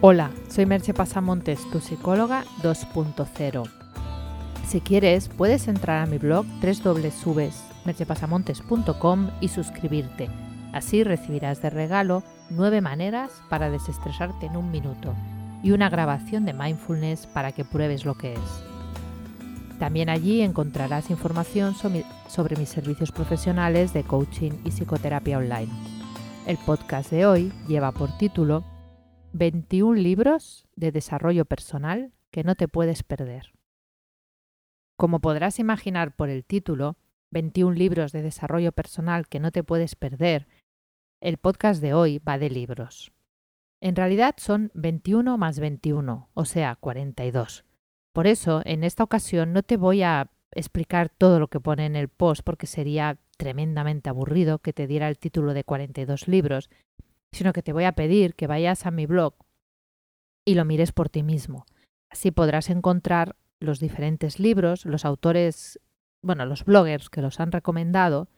Hola, soy Merche Pasamontes, tu psicóloga 2.0. Si quieres, puedes entrar a mi blog www.merchepasamontes.com y suscribirte. Así recibirás de regalo nueve maneras para desestresarte en un minuto y una grabación de mindfulness para que pruebes lo que es. También allí encontrarás información sobre mis servicios profesionales de coaching y psicoterapia online. El podcast de hoy lleva por título 21 libros de desarrollo personal que no te puedes perder. Como podrás imaginar por el título, 21 libros de desarrollo personal que no te puedes perder, el podcast de hoy va de libros. En realidad son 21 más 21, o sea, 42. Por eso, en esta ocasión no te voy a explicar todo lo que pone en el post porque sería tremendamente aburrido que te diera el título de 42 libros sino que te voy a pedir que vayas a mi blog y lo mires por ti mismo. Así podrás encontrar los diferentes libros, los autores, bueno, los bloggers que los han recomendado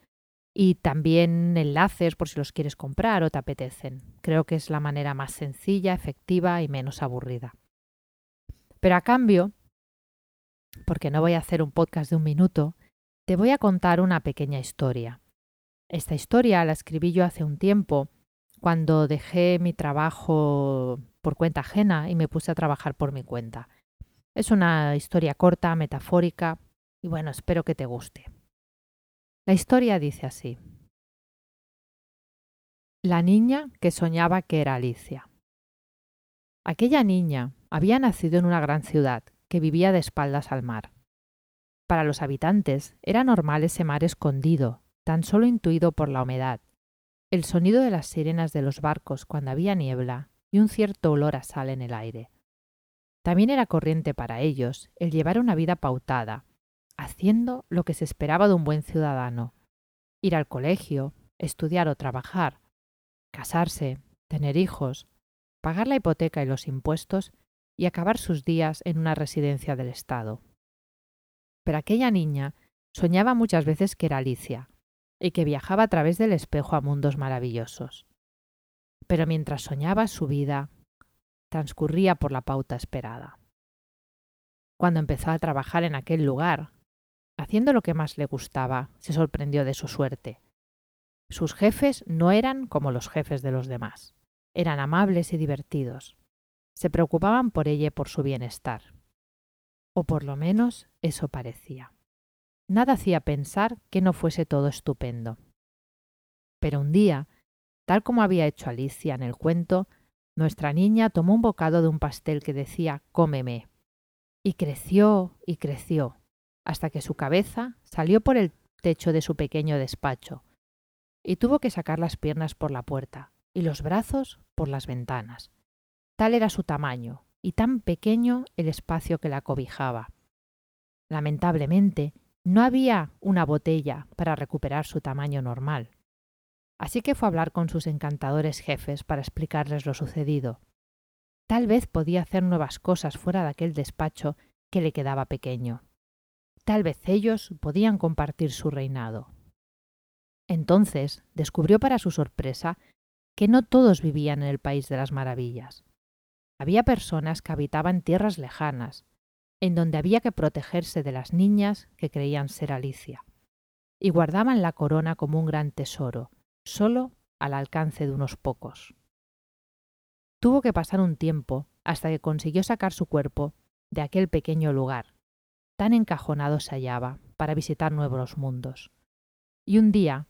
y también enlaces por si los quieres comprar o te apetecen. Creo que es la manera más sencilla, efectiva y menos aburrida. Pero a cambio, porque no voy a hacer un podcast de un minuto, te voy a contar una pequeña historia. Esta historia la escribí yo hace un tiempo cuando dejé mi trabajo por cuenta ajena y me puse a trabajar por mi cuenta. Es una historia corta, metafórica, y bueno, espero que te guste. La historia dice así. La niña que soñaba que era Alicia. Aquella niña había nacido en una gran ciudad que vivía de espaldas al mar. Para los habitantes era normal ese mar escondido, tan solo intuido por la humedad, el sonido de las sirenas de los barcos cuando había niebla y un cierto olor a sal en el aire. También era corriente para ellos el llevar una vida pautada, haciendo lo que se esperaba de un buen ciudadano, ir al colegio, estudiar o trabajar, casarse, tener hijos, pagar la hipoteca y los impuestos y acabar sus días en una residencia del Estado. Pero aquella niña soñaba muchas veces que era Alicia, y que viajaba a través del espejo a mundos maravillosos. Pero mientras soñaba su vida, transcurría por la pauta esperada. Cuando empezó a trabajar en aquel lugar, haciendo lo que más le gustaba, se sorprendió de su suerte. Sus jefes no eran como los jefes de los demás. Eran amables y divertidos. Se preocupaban por ella y por su bienestar. O por lo menos eso parecía. Nada hacía pensar que no fuese todo estupendo. Pero un día, tal como había hecho Alicia en el cuento, nuestra niña tomó un bocado de un pastel que decía cómeme. Y creció y creció, hasta que su cabeza salió por el techo de su pequeño despacho, y tuvo que sacar las piernas por la puerta y los brazos por las ventanas. Tal era su tamaño, y tan pequeño el espacio que la cobijaba. Lamentablemente, no había una botella para recuperar su tamaño normal. Así que fue a hablar con sus encantadores jefes para explicarles lo sucedido. Tal vez podía hacer nuevas cosas fuera de aquel despacho que le quedaba pequeño. Tal vez ellos podían compartir su reinado. Entonces descubrió para su sorpresa que no todos vivían en el país de las maravillas. Había personas que habitaban tierras lejanas, en donde había que protegerse de las niñas que creían ser Alicia, y guardaban la corona como un gran tesoro, solo al alcance de unos pocos. Tuvo que pasar un tiempo hasta que consiguió sacar su cuerpo de aquel pequeño lugar, tan encajonado se hallaba, para visitar nuevos mundos. Y un día,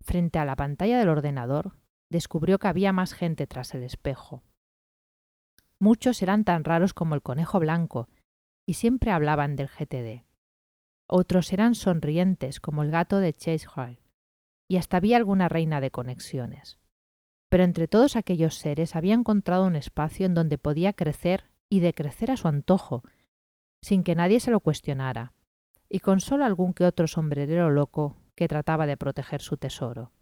frente a la pantalla del ordenador, descubrió que había más gente tras el espejo. Muchos eran tan raros como el conejo blanco y siempre hablaban del GTD. Otros eran sonrientes, como el gato de Chase Hall, y hasta había alguna reina de conexiones. Pero entre todos aquellos seres había encontrado un espacio en donde podía crecer y decrecer a su antojo, sin que nadie se lo cuestionara, y con solo algún que otro sombrerero loco que trataba de proteger su tesoro.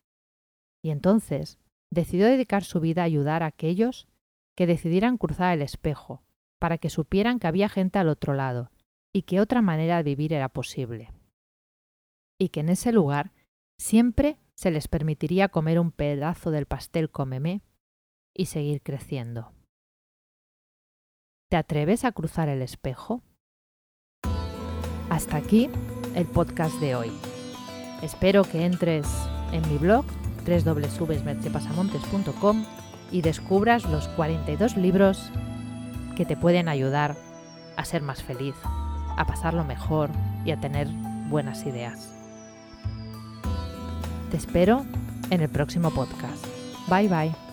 Y entonces decidió dedicar su vida a ayudar a aquellos que decidieran cruzar el espejo, para que supieran que había gente al otro lado y que otra manera de vivir era posible. Y que en ese lugar siempre se les permitiría comer un pedazo del pastel comemé y seguir creciendo. ¿Te atreves a cruzar el espejo? Hasta aquí el podcast de hoy. Espero que entres en mi blog www.mercepasamontes.com y descubras los 42 libros que te pueden ayudar a ser más feliz, a pasarlo mejor y a tener buenas ideas. Te espero en el próximo podcast. Bye bye.